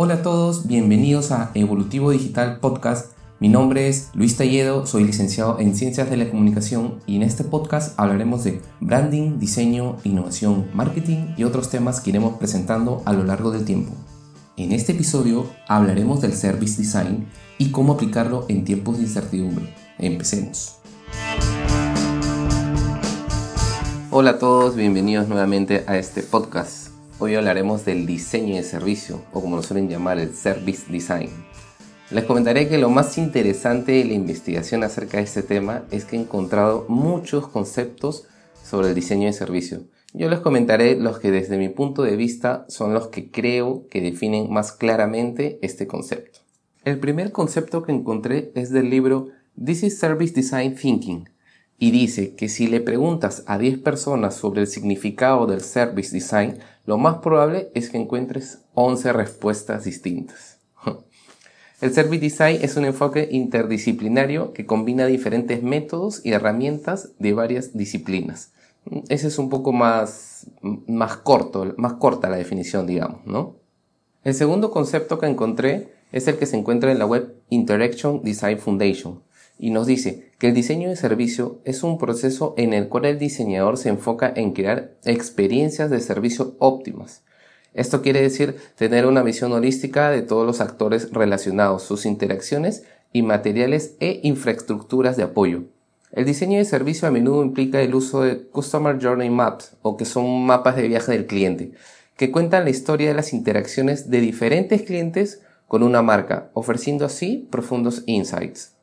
Hola a todos, bienvenidos a Evolutivo Digital Podcast. Mi nombre es Luis Talledo, soy licenciado en Ciencias de la Comunicación y en este podcast hablaremos de branding, diseño, innovación, marketing y otros temas que iremos presentando a lo largo del tiempo. En este episodio hablaremos del Service Design y cómo aplicarlo en tiempos de incertidumbre. Empecemos. Hola a todos, bienvenidos nuevamente a este podcast. Hoy hablaremos del diseño de servicio, o como lo suelen llamar, el Service Design. Les comentaré que lo más interesante de la investigación acerca de este tema es que he encontrado muchos conceptos sobre el diseño de servicio. Yo les comentaré los que desde mi punto de vista son los que creo que definen más claramente este concepto. El primer concepto que encontré es del libro This is Service Design Thinking y dice que si le preguntas a 10 personas sobre el significado del Service Design, lo más probable es que encuentres 11 respuestas distintas. El Service Design es un enfoque interdisciplinario que combina diferentes métodos y herramientas de varias disciplinas. Ese es un poco más, más corto, más corta la definición, digamos, ¿no? El segundo concepto que encontré es el que se encuentra en la web Interaction Design Foundation y nos dice que el diseño de servicio es un proceso en el cual el diseñador se enfoca en crear experiencias de servicio óptimas. Esto quiere decir tener una visión holística de todos los actores relacionados, sus interacciones y materiales e infraestructuras de apoyo. El diseño de servicio a menudo implica el uso de Customer Journey Maps o que son mapas de viaje del cliente, que cuentan la historia de las interacciones de diferentes clientes con una marca, ofreciendo así profundos insights.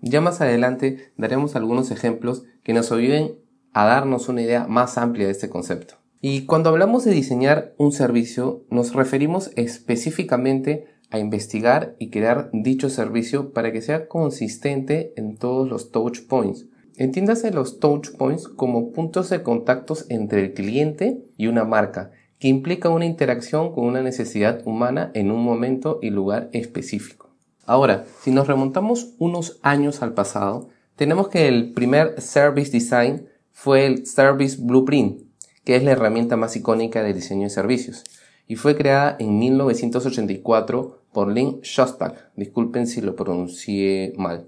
Ya más adelante daremos algunos ejemplos que nos ayuden a darnos una idea más amplia de este concepto. Y cuando hablamos de diseñar un servicio, nos referimos específicamente a investigar y crear dicho servicio para que sea consistente en todos los touch points. Entiéndase los touch points como puntos de contactos entre el cliente y una marca, que implica una interacción con una necesidad humana en un momento y lugar específico. Ahora, si nos remontamos unos años al pasado, tenemos que el primer Service Design fue el Service Blueprint, que es la herramienta más icónica de diseño de servicios, y fue creada en 1984 por Lynn Shostak, disculpen si lo pronuncié mal,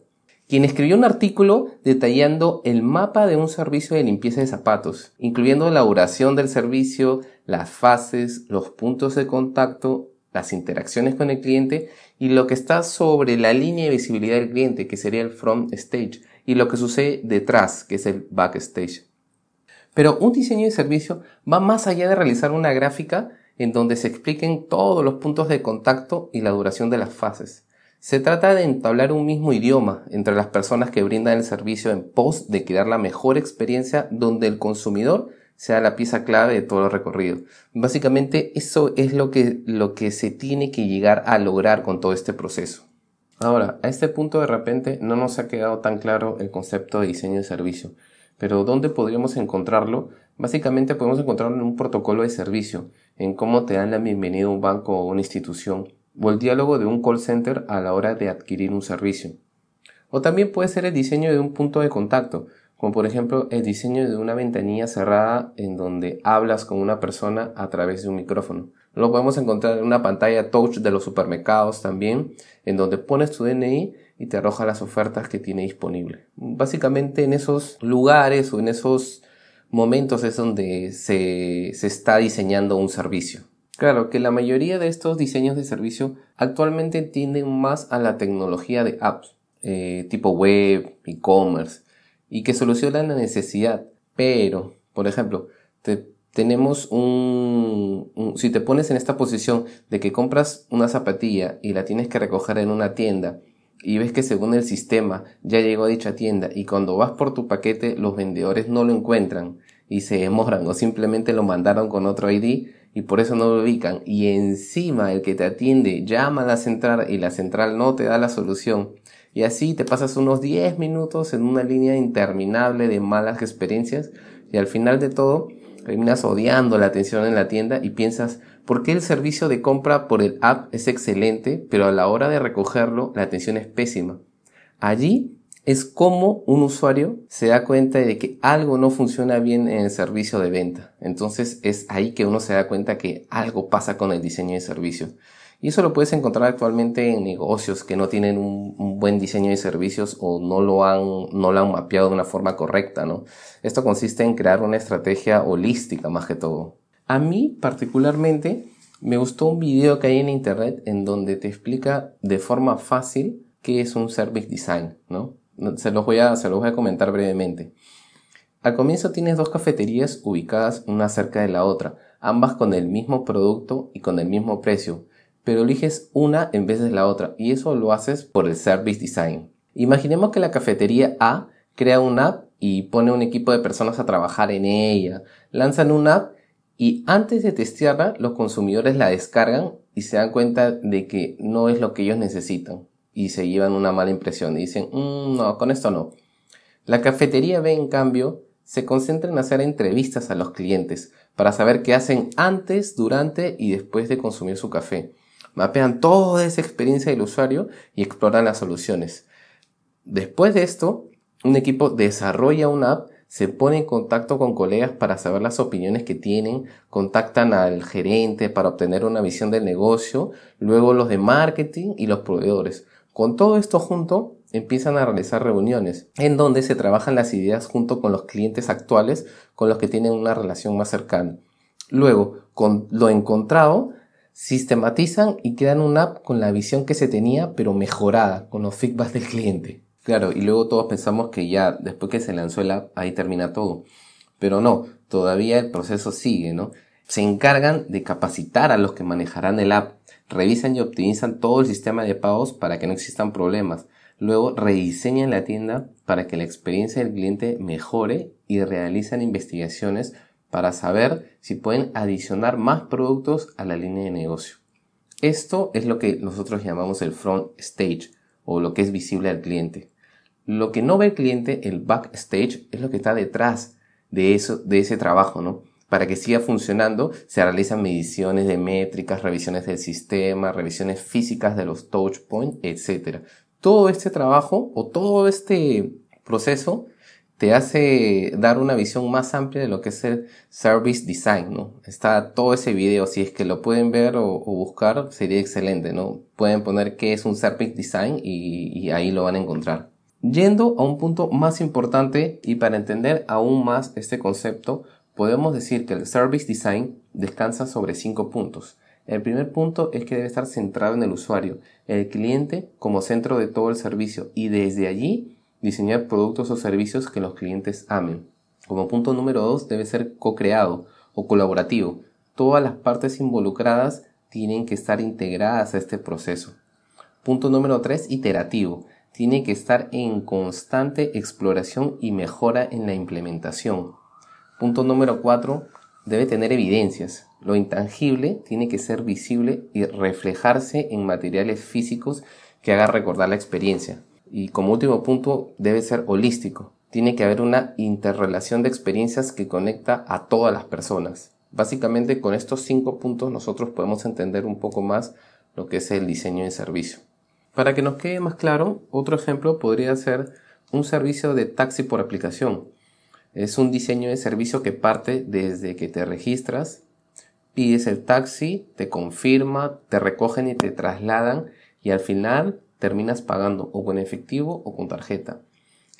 quien escribió un artículo detallando el mapa de un servicio de limpieza de zapatos, incluyendo la duración del servicio, las fases, los puntos de contacto las interacciones con el cliente y lo que está sobre la línea de visibilidad del cliente, que sería el front stage, y lo que sucede detrás, que es el backstage. Pero un diseño de servicio va más allá de realizar una gráfica en donde se expliquen todos los puntos de contacto y la duración de las fases. Se trata de entablar un mismo idioma entre las personas que brindan el servicio en pos de crear la mejor experiencia donde el consumidor sea la pieza clave de todo el recorrido. Básicamente eso es lo que, lo que se tiene que llegar a lograr con todo este proceso. Ahora, a este punto de repente no nos ha quedado tan claro el concepto de diseño de servicio, pero ¿dónde podríamos encontrarlo? Básicamente podemos encontrarlo en un protocolo de servicio, en cómo te dan la bienvenida a un banco o una institución, o el diálogo de un call center a la hora de adquirir un servicio. O también puede ser el diseño de un punto de contacto, como por ejemplo el diseño de una ventanilla cerrada en donde hablas con una persona a través de un micrófono. Lo podemos encontrar en una pantalla touch de los supermercados también, en donde pones tu DNI y te arroja las ofertas que tiene disponible. Básicamente en esos lugares o en esos momentos es donde se, está diseñando un servicio. Claro que la mayoría de estos diseños de servicio actualmente tienden más a la tecnología de apps, eh, tipo web, e-commerce, y que solucionan la necesidad. Pero, por ejemplo, tenemos un, si te pones en esta posición de que compras una zapatilla y la tienes que recoger en una tienda y ves que según el sistema ya llegó a dicha tienda y cuando vas por tu paquete los vendedores no lo encuentran y se demoran o simplemente lo mandaron con otro ID y por eso no lo ubican y encima el que te atiende llama a la central y la central no te da la solución y así te pasas unos 10 minutos en una línea interminable de malas experiencias y al final de todo terminas odiando la atención en la tienda y piensas, ¿por qué el servicio de compra por el app es excelente, pero a la hora de recogerlo la atención es pésima? Allí es como un usuario se da cuenta de que algo no funciona bien en el servicio de venta. Entonces es ahí que uno se da cuenta que algo pasa con el diseño de servicio. Y eso lo puedes encontrar actualmente en negocios que no tienen un, buen diseño de servicios o no lo han, no lo han mapeado de una forma correcta, ¿no? Esto consiste en crear una estrategia holística más que todo. A mí particularmente me gustó un video que hay en internet en donde te explica de forma fácil qué es un service design, ¿no? Se los voy a, se los voy a comentar brevemente. Al comienzo tienes dos cafeterías ubicadas una cerca de la otra, ambas con el mismo producto y con el mismo precio, pero eliges una en vez de la otra y eso lo haces por el service design. Imaginemos que la cafetería A crea una app y pone un equipo de personas a trabajar en ella, lanzan una app y antes de testearla los consumidores la descargan y se dan cuenta de que no es lo que ellos necesitan y se llevan una mala impresión y dicen, mm, no, con esto no. La cafetería B en cambio se concentra en hacer entrevistas a los clientes para saber qué hacen antes, durante y después de consumir su café. Mapean toda esa experiencia del usuario y exploran las soluciones. Después de esto, un equipo desarrolla una app, se pone en contacto con colegas para saber las opiniones que tienen, contactan al gerente para obtener una visión del negocio, luego los de marketing y los proveedores. Con todo esto junto, empiezan a realizar reuniones en donde se trabajan las ideas junto con los clientes actuales con los que tienen una relación más cercana. Luego, con lo encontrado, sistematizan y crean una app con la visión que se tenía, pero mejorada, con los feedbacks del cliente. Claro, y luego todos pensamos que ya después que se lanzó el app, ahí termina todo. Pero no, todavía el proceso sigue, ¿no? Se encargan de capacitar a los que manejarán el app, revisan y optimizan todo el sistema de pagos para que no existan problemas, Luego rediseñan la tienda para que la experiencia del cliente mejore y realizan investigaciones para saber si pueden adicionar más productos a la línea de negocio. Esto es lo que nosotros llamamos el front stage o lo que es visible al cliente. Lo que no ve el cliente, el backstage, es lo que está detrás de eso, de ese trabajo, ¿no? Para que siga funcionando, se realizan mediciones de métricas, revisiones del sistema, revisiones físicas de los touch points, etc todo este trabajo o todo este proceso te hace dar una visión más amplia de lo que es el service design, ¿no? Está todo ese video, si es que lo pueden ver o, buscar, sería excelente, ¿no? Pueden poner qué es un service design y, y ahí lo van a encontrar. Yendo a un punto más importante y para entender aún más este concepto, podemos decir que el service design descansa sobre cinco puntos. El primer punto es que debe estar centrado en el usuario, el cliente como centro de todo el servicio y desde allí diseñar productos o servicios que los clientes amen. Como punto número dos debe ser co-creado o colaborativo. Todas las partes involucradas tienen que estar integradas a este proceso. Punto número tres iterativo. Tiene que estar en constante exploración y mejora en la implementación. Punto número cuatro debe tener evidencias. Lo intangible tiene que ser visible y reflejarse en materiales físicos que hagan recordar la experiencia. Y como último punto, debe ser holístico. Tiene que haber una interrelación de experiencias que conecta a todas las personas. Básicamente con estos cinco puntos nosotros podemos entender un poco más lo que es el diseño de servicio. Para que nos quede más claro, otro ejemplo podría ser un servicio de taxi por aplicación. Es un diseño de servicio que parte desde que te registras, pides el taxi, te confirma, te recogen y te trasladan y al final terminas pagando o con efectivo o con tarjeta.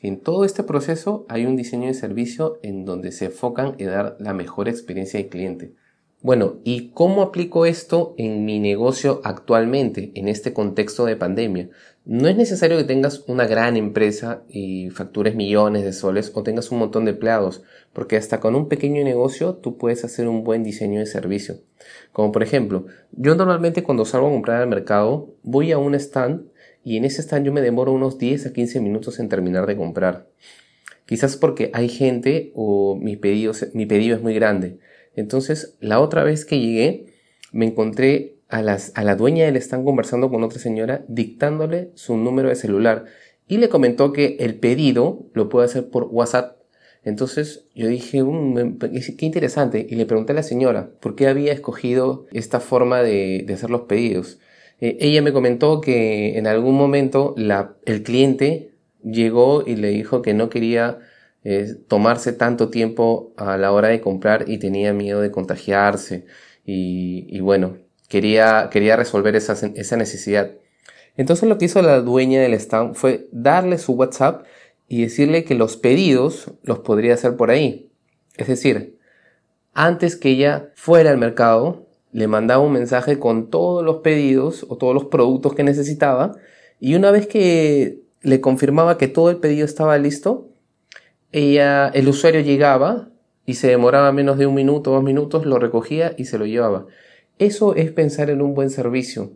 En todo este proceso hay un diseño de servicio en donde se enfocan en dar la mejor experiencia al cliente. Bueno, ¿y cómo aplico esto en mi negocio actualmente, en este contexto de pandemia? No es necesario que tengas una gran empresa y factures millones de soles o tengas un montón de empleados, porque hasta con un pequeño negocio tú puedes hacer un buen diseño de servicio. Como por ejemplo, yo normalmente cuando salgo a comprar al mercado voy a un stand y en ese stand yo me demoro unos 10 a 15 minutos en terminar de comprar. Quizás porque hay gente o mi pedido, mi pedido es muy grande. Entonces, la otra vez que llegué, me encontré a, las, a la dueña del stand conversando con otra señora, dictándole su número de celular. Y le comentó que el pedido lo puede hacer por WhatsApp. Entonces yo dije, mm, qué interesante. Y le pregunté a la señora por qué había escogido esta forma de, hacer los pedidos. Eh, ella me comentó que en algún momento el cliente llegó y le dijo que no quería tomarse tanto tiempo a la hora de comprar y tenía miedo de contagiarse. Y, bueno, quería, quería resolver esa, esa necesidad. Entonces lo que hizo la dueña del stand fue darle su WhatsApp y decirle que los pedidos los podría hacer por ahí. Es decir, antes que ella fuera al mercado, le mandaba un mensaje con todos los pedidos o todos los productos que necesitaba y una vez que le confirmaba que todo el pedido estaba listo, ella, el usuario llegaba y se demoraba menos de un minuto dos minutos, lo recogía y se lo llevaba. Eso es pensar en un buen servicio.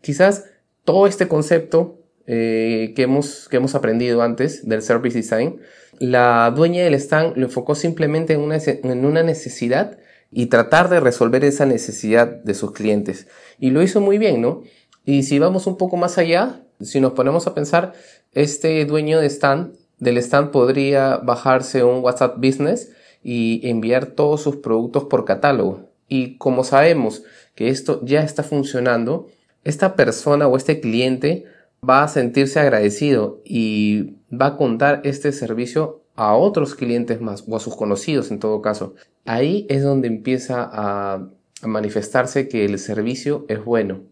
Quizás todo este concepto eh, que, hemos, que hemos aprendido antes del service design, la dueña del stand lo enfocó simplemente en una, en una necesidad y tratar de resolver esa necesidad de sus clientes. Y lo hizo muy bien, ¿no? Y si vamos un poco más allá, si nos ponemos a pensar, este dueño de stand, del stand podría bajarse un WhatsApp Business y enviar todos sus productos por catálogo. Y como sabemos que esto ya está funcionando, esta persona o este cliente va a sentirse agradecido y va a contar este servicio a otros clientes más o a sus conocidos en todo caso. Ahí es donde empieza a, manifestarse que el servicio es bueno.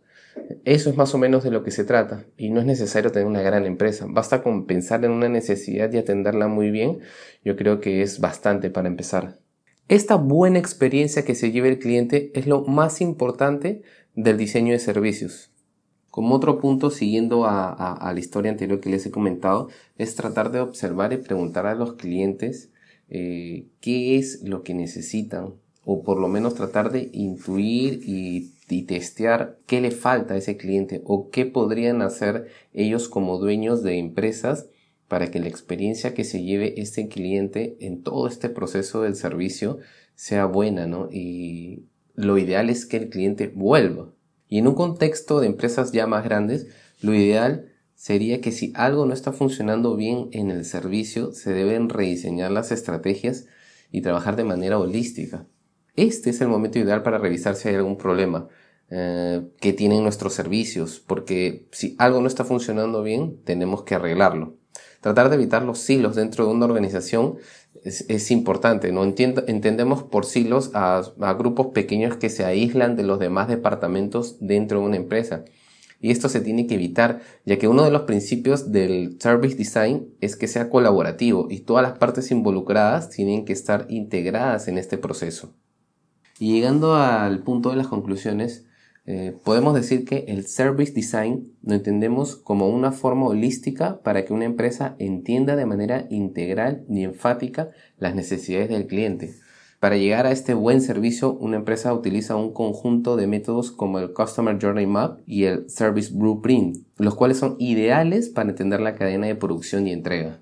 Eso es más o menos de lo que se trata y no es necesario tener una gran empresa. Basta con pensar en una necesidad y atenderla muy bien. Yo creo que es bastante para empezar. Esta buena experiencia que se lleva el cliente es lo más importante del diseño de servicios. Como otro punto, siguiendo a, la historia anterior que les he comentado, es tratar de observar y preguntar a los clientes eh, qué es lo que necesitan o por lo menos tratar de intuir y, y, testear qué le falta a ese cliente o qué podrían hacer ellos como dueños de empresas para que la experiencia que se lleve este cliente en todo este proceso del servicio sea buena, ¿no? Y lo ideal es que el cliente vuelva. Y en un contexto de empresas ya más grandes, lo ideal sería que si algo no está funcionando bien en el servicio, se deben rediseñar las estrategias y trabajar de manera holística. Este es el momento ideal para revisar si hay algún problema eh, que tienen nuestros servicios, porque si algo no está funcionando bien, tenemos que arreglarlo. Tratar de evitar los silos dentro de una organización es, importante. ¿no? entendemos por silos a, grupos pequeños que se aíslan de los demás departamentos dentro de una empresa. Y esto se tiene que evitar, ya que uno de los principios del service design es que sea colaborativo y todas las partes involucradas tienen que estar integradas en este proceso. Y llegando al punto de las conclusiones, eh, podemos decir que el service design lo entendemos como una forma holística para que una empresa entienda de manera integral y enfática las necesidades del cliente. Para llegar a este buen servicio, una empresa utiliza un conjunto de métodos como el Customer Journey Map y el Service Blueprint, los cuales son ideales para entender la cadena de producción y entrega.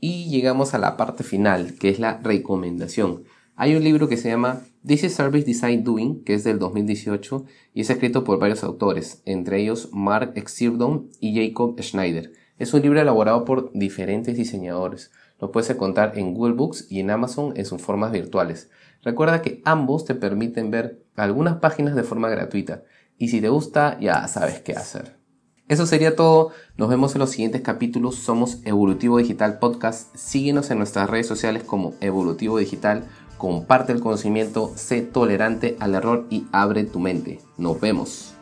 Y llegamos a la parte final, que es la recomendación. Hay un libro que se llama This is Service Design Doing, que es del 2018 y es escrito por varios autores, entre ellos Mark Exirton y Jacob Schneider. Es un libro elaborado por diferentes diseñadores. Lo puedes encontrar en Google Books y en Amazon en sus formas virtuales. Recuerda que ambos te permiten ver algunas páginas de forma gratuita y si te gusta ya sabes qué hacer. Eso sería todo. Nos vemos en los siguientes capítulos. Somos Evolutivo Digital Podcast. Síguenos en nuestras redes sociales como Evolutivo Digital comparte el conocimiento, sé tolerante al error y abre tu mente. Nos vemos.